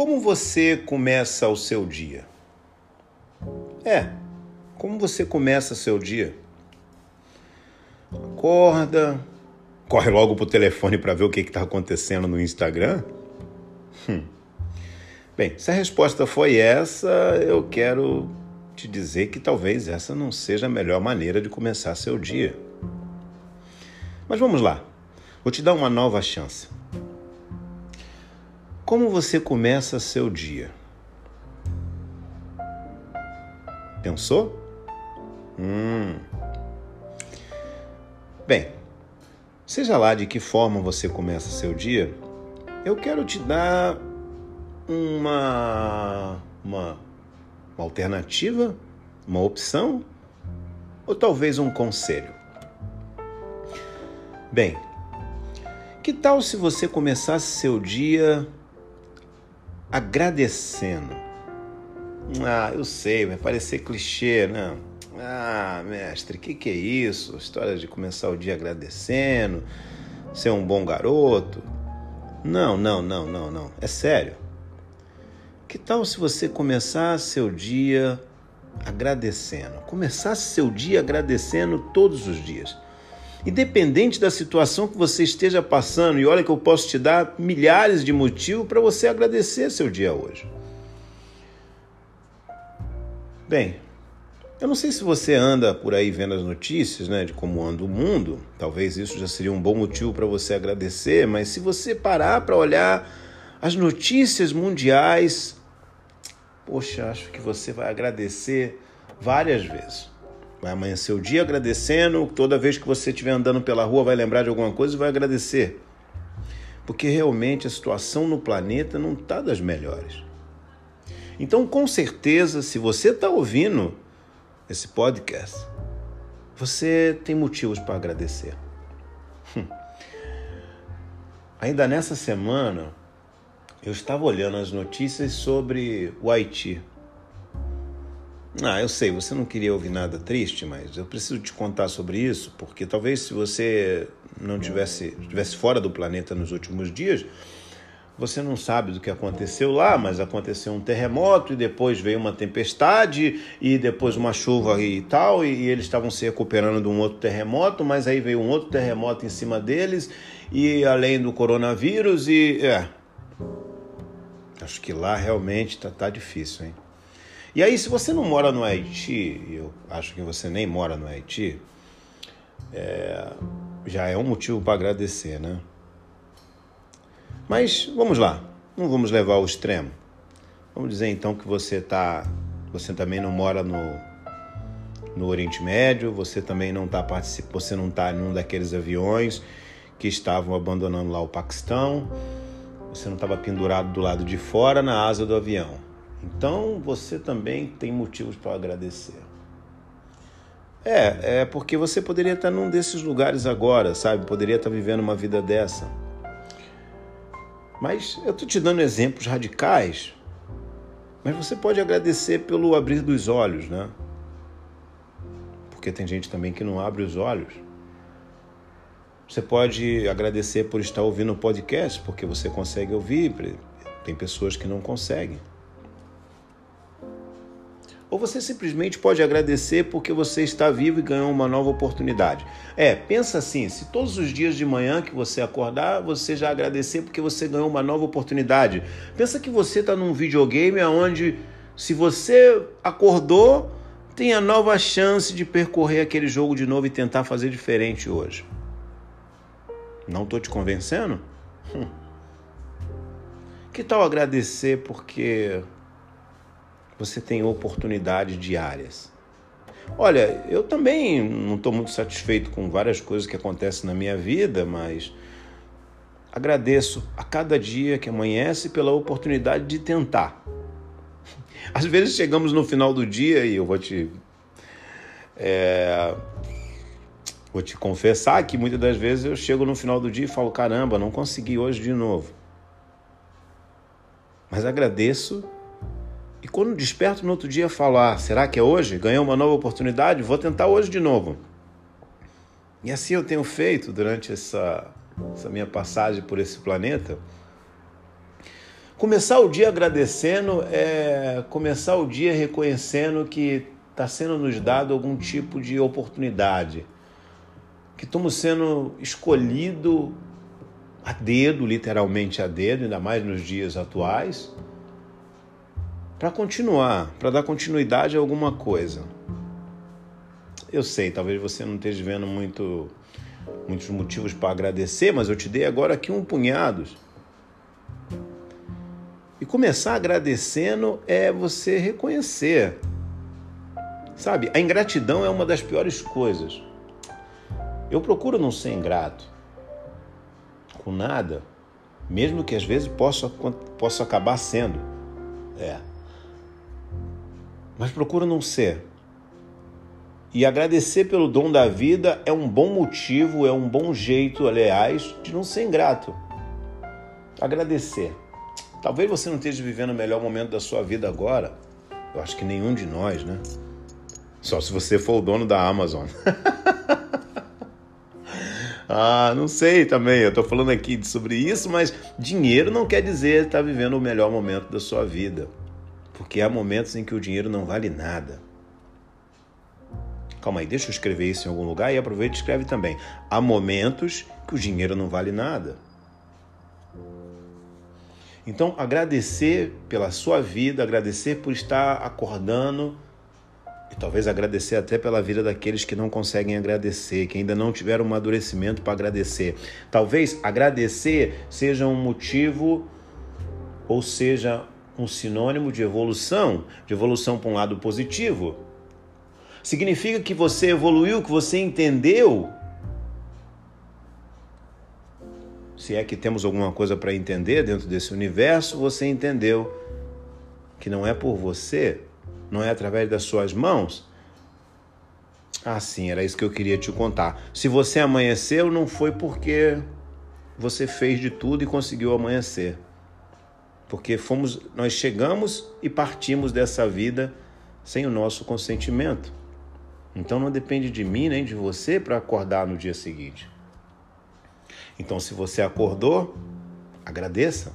Como você começa o seu dia? É, como você começa seu dia? Acorda, corre logo pro telefone para ver o que está acontecendo no Instagram? Hum. Bem, se a resposta foi essa, eu quero te dizer que talvez essa não seja a melhor maneira de começar seu dia. Mas vamos lá, vou te dar uma nova chance. Como você começa seu dia? Pensou? Hum. Bem, seja lá de que forma você começa seu dia, eu quero te dar uma, uma, uma alternativa, uma opção ou talvez um conselho. Bem, que tal se você começasse seu dia agradecendo. Ah, eu sei, vai parecer clichê, né? Ah, mestre, que, que é isso? História de começar o dia agradecendo, ser um bom garoto. Não, não, não, não, não. É sério. Que tal se você começasse seu dia agradecendo? Começasse seu dia agradecendo todos os dias. Independente da situação que você esteja passando, e olha que eu posso te dar milhares de motivos para você agradecer seu dia hoje. Bem, eu não sei se você anda por aí vendo as notícias, né, de como anda o mundo. Talvez isso já seria um bom motivo para você agradecer, mas se você parar para olhar as notícias mundiais, poxa, acho que você vai agradecer várias vezes. Vai amanhecer o dia agradecendo. Toda vez que você estiver andando pela rua, vai lembrar de alguma coisa e vai agradecer. Porque realmente a situação no planeta não está das melhores. Então, com certeza, se você está ouvindo esse podcast, você tem motivos para agradecer. Hum. Ainda nessa semana, eu estava olhando as notícias sobre o Haiti. Ah, eu sei, você não queria ouvir nada triste, mas eu preciso te contar sobre isso, porque talvez se você não tivesse, tivesse fora do planeta nos últimos dias, você não sabe do que aconteceu lá, mas aconteceu um terremoto e depois veio uma tempestade e depois uma chuva e tal, e, e eles estavam se recuperando de um outro terremoto, mas aí veio um outro terremoto em cima deles e além do coronavírus e é, acho que lá realmente tá, tá difícil, hein? E aí, se você não mora no Haiti, eu acho que você nem mora no Haiti, é, já é um motivo para agradecer, né? Mas vamos lá, não vamos levar ao extremo. Vamos dizer então que você tá, você também não mora no, no Oriente Médio, você também não está participando, você não está em um daqueles aviões que estavam abandonando lá o Paquistão, você não estava pendurado do lado de fora na asa do avião então você também tem motivos para agradecer. É, é porque você poderia estar num desses lugares agora, sabe? Poderia estar vivendo uma vida dessa. Mas eu estou te dando exemplos radicais, mas você pode agradecer pelo abrir dos olhos, né? Porque tem gente também que não abre os olhos. Você pode agradecer por estar ouvindo o podcast, porque você consegue ouvir. Tem pessoas que não conseguem. Ou você simplesmente pode agradecer porque você está vivo e ganhou uma nova oportunidade. É, pensa assim: se todos os dias de manhã que você acordar, você já agradecer porque você ganhou uma nova oportunidade. Pensa que você está num videogame onde, se você acordou, tem a nova chance de percorrer aquele jogo de novo e tentar fazer diferente hoje. Não estou te convencendo? Hum. Que tal agradecer porque você tem oportunidades diárias. Olha, eu também não estou muito satisfeito com várias coisas que acontecem na minha vida, mas agradeço a cada dia que amanhece pela oportunidade de tentar. Às vezes chegamos no final do dia e eu vou te. É, vou te confessar que muitas das vezes eu chego no final do dia e falo: caramba, não consegui hoje de novo. Mas agradeço quando desperto no outro dia, falo: ah, será que é hoje? Ganhei uma nova oportunidade? Vou tentar hoje de novo. E assim eu tenho feito durante essa, essa minha passagem por esse planeta. Começar o dia agradecendo é começar o dia reconhecendo que está sendo nos dado algum tipo de oportunidade, que estamos sendo escolhido a dedo, literalmente a dedo, ainda mais nos dias atuais, para continuar, para dar continuidade a alguma coisa. Eu sei, talvez você não esteja vendo muito, muitos motivos para agradecer, mas eu te dei agora aqui um punhado. E começar agradecendo é você reconhecer. Sabe, a ingratidão é uma das piores coisas. Eu procuro não ser ingrato com nada, mesmo que às vezes possa, possa acabar sendo. É. Mas procuro não ser. E agradecer pelo dom da vida é um bom motivo, é um bom jeito, aliás, de não ser ingrato. Agradecer. Talvez você não esteja vivendo o melhor momento da sua vida agora. Eu acho que nenhum de nós, né? Só se você for o dono da Amazon. ah, não sei também. Eu tô falando aqui sobre isso, mas dinheiro não quer dizer estar vivendo o melhor momento da sua vida. Porque há momentos em que o dinheiro não vale nada. Calma aí, deixa eu escrever isso em algum lugar e aproveita e escreve também. Há momentos que o dinheiro não vale nada. Então, agradecer pela sua vida, agradecer por estar acordando e talvez agradecer até pela vida daqueles que não conseguem agradecer, que ainda não tiveram um amadurecimento para agradecer. Talvez agradecer seja um motivo ou seja um sinônimo de evolução, de evolução para um lado positivo. Significa que você evoluiu, que você entendeu se é que temos alguma coisa para entender dentro desse universo, você entendeu que não é por você, não é através das suas mãos. Ah, sim, era isso que eu queria te contar. Se você amanheceu, não foi porque você fez de tudo e conseguiu amanhecer. Porque fomos, nós chegamos e partimos dessa vida sem o nosso consentimento. Então não depende de mim nem de você para acordar no dia seguinte. Então, se você acordou, agradeça.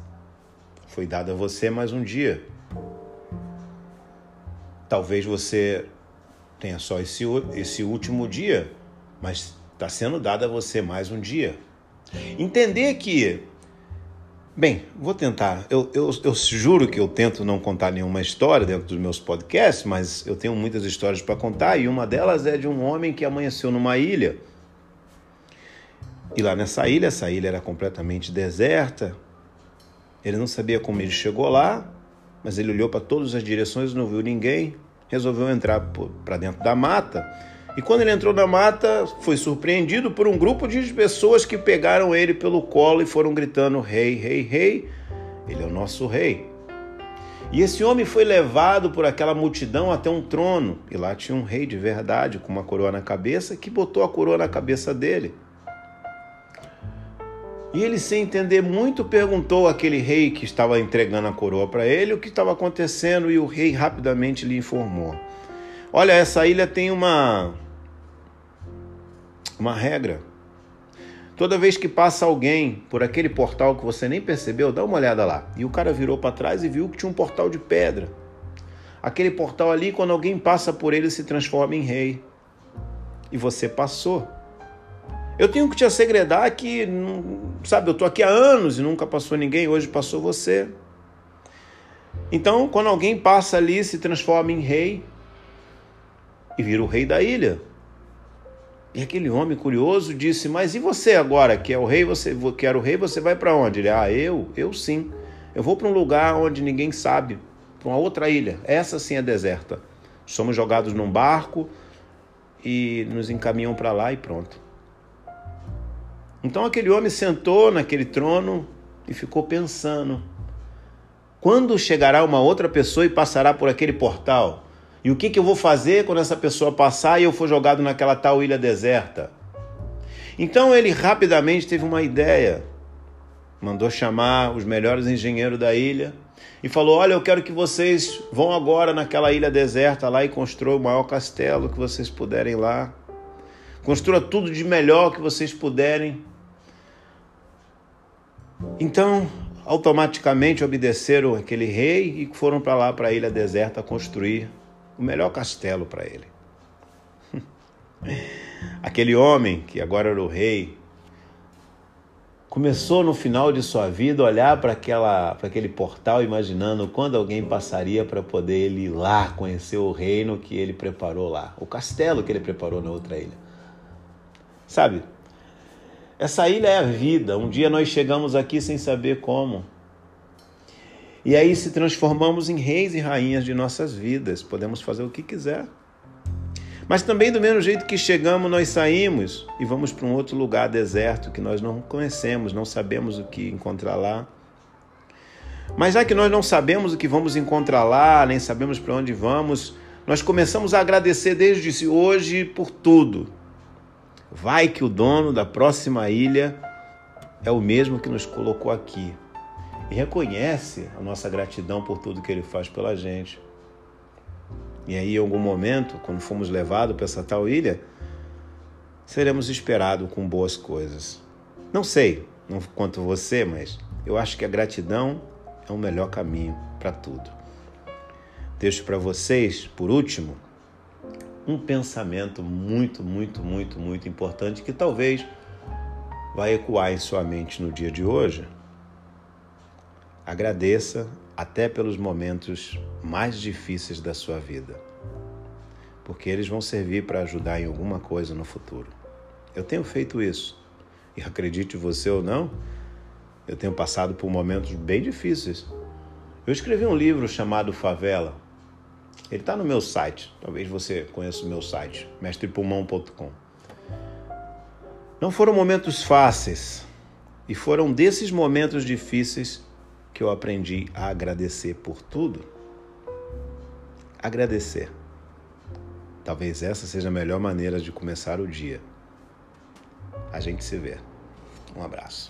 Foi dado a você mais um dia. Talvez você tenha só esse, esse último dia, mas está sendo dado a você mais um dia. Entender que. Bem, vou tentar. Eu, eu, eu juro que eu tento não contar nenhuma história dentro dos meus podcasts, mas eu tenho muitas histórias para contar e uma delas é de um homem que amanheceu numa ilha e lá nessa ilha, essa ilha era completamente deserta. Ele não sabia como ele chegou lá, mas ele olhou para todas as direções e não viu ninguém. Resolveu entrar para dentro da mata. E quando ele entrou na mata, foi surpreendido por um grupo de pessoas que pegaram ele pelo colo e foram gritando: Rei, rei, rei, ele é o nosso rei. E esse homem foi levado por aquela multidão até um trono. E lá tinha um rei de verdade, com uma coroa na cabeça, que botou a coroa na cabeça dele. E ele, sem entender muito, perguntou àquele rei que estava entregando a coroa para ele o que estava acontecendo e o rei rapidamente lhe informou. Olha, essa ilha tem uma uma regra. Toda vez que passa alguém por aquele portal que você nem percebeu, dá uma olhada lá. E o cara virou para trás e viu que tinha um portal de pedra. Aquele portal ali, quando alguém passa por ele, se transforma em rei. E você passou. Eu tenho que te assegredar que, sabe, eu tô aqui há anos e nunca passou ninguém, hoje passou você. Então, quando alguém passa ali, se transforma em rei e vira o rei da ilha. E aquele homem curioso disse: Mas e você agora, que é o rei, você que era o rei, você vai para onde? Ele: Ah, eu, eu sim. Eu vou para um lugar onde ninguém sabe, para uma outra ilha. Essa sim é deserta. Somos jogados num barco e nos encaminham para lá e pronto. Então aquele homem sentou naquele trono e ficou pensando: quando chegará uma outra pessoa e passará por aquele portal? E o que, que eu vou fazer quando essa pessoa passar e eu for jogado naquela tal ilha deserta? Então ele rapidamente teve uma ideia. Mandou chamar os melhores engenheiros da ilha e falou: Olha, eu quero que vocês vão agora naquela ilha deserta lá e construam o maior castelo que vocês puderem lá. Construa tudo de melhor que vocês puderem então, automaticamente obedeceram aquele rei e foram para lá, para a ilha deserta, construir o melhor castelo para ele. Aquele homem, que agora era o rei, começou no final de sua vida a olhar para aquele portal, imaginando quando alguém passaria para poder ele ir lá conhecer o reino que ele preparou lá, o castelo que ele preparou na outra ilha. Sabe? Essa ilha é a vida. Um dia nós chegamos aqui sem saber como. E aí se transformamos em reis e rainhas de nossas vidas. Podemos fazer o que quiser. Mas também, do mesmo jeito que chegamos, nós saímos e vamos para um outro lugar deserto que nós não conhecemos, não sabemos o que encontrar lá. Mas já que nós não sabemos o que vamos encontrar lá, nem sabemos para onde vamos, nós começamos a agradecer desde hoje por tudo. Vai que o dono da próxima ilha é o mesmo que nos colocou aqui e reconhece a nossa gratidão por tudo que ele faz pela gente. E aí, em algum momento, quando formos levados para essa tal ilha, seremos esperados com boas coisas. Não sei, não quanto você, mas eu acho que a gratidão é o melhor caminho para tudo. Deixo para vocês, por último, um pensamento muito, muito, muito, muito importante que talvez vai ecoar em sua mente no dia de hoje. Agradeça até pelos momentos mais difíceis da sua vida, porque eles vão servir para ajudar em alguma coisa no futuro. Eu tenho feito isso, e acredite você ou não, eu tenho passado por momentos bem difíceis. Eu escrevi um livro chamado Favela. Ele está no meu site, talvez você conheça o meu site, mestrepulmão.com. Não foram momentos fáceis, e foram desses momentos difíceis que eu aprendi a agradecer por tudo? Agradecer. Talvez essa seja a melhor maneira de começar o dia. A gente se vê. Um abraço.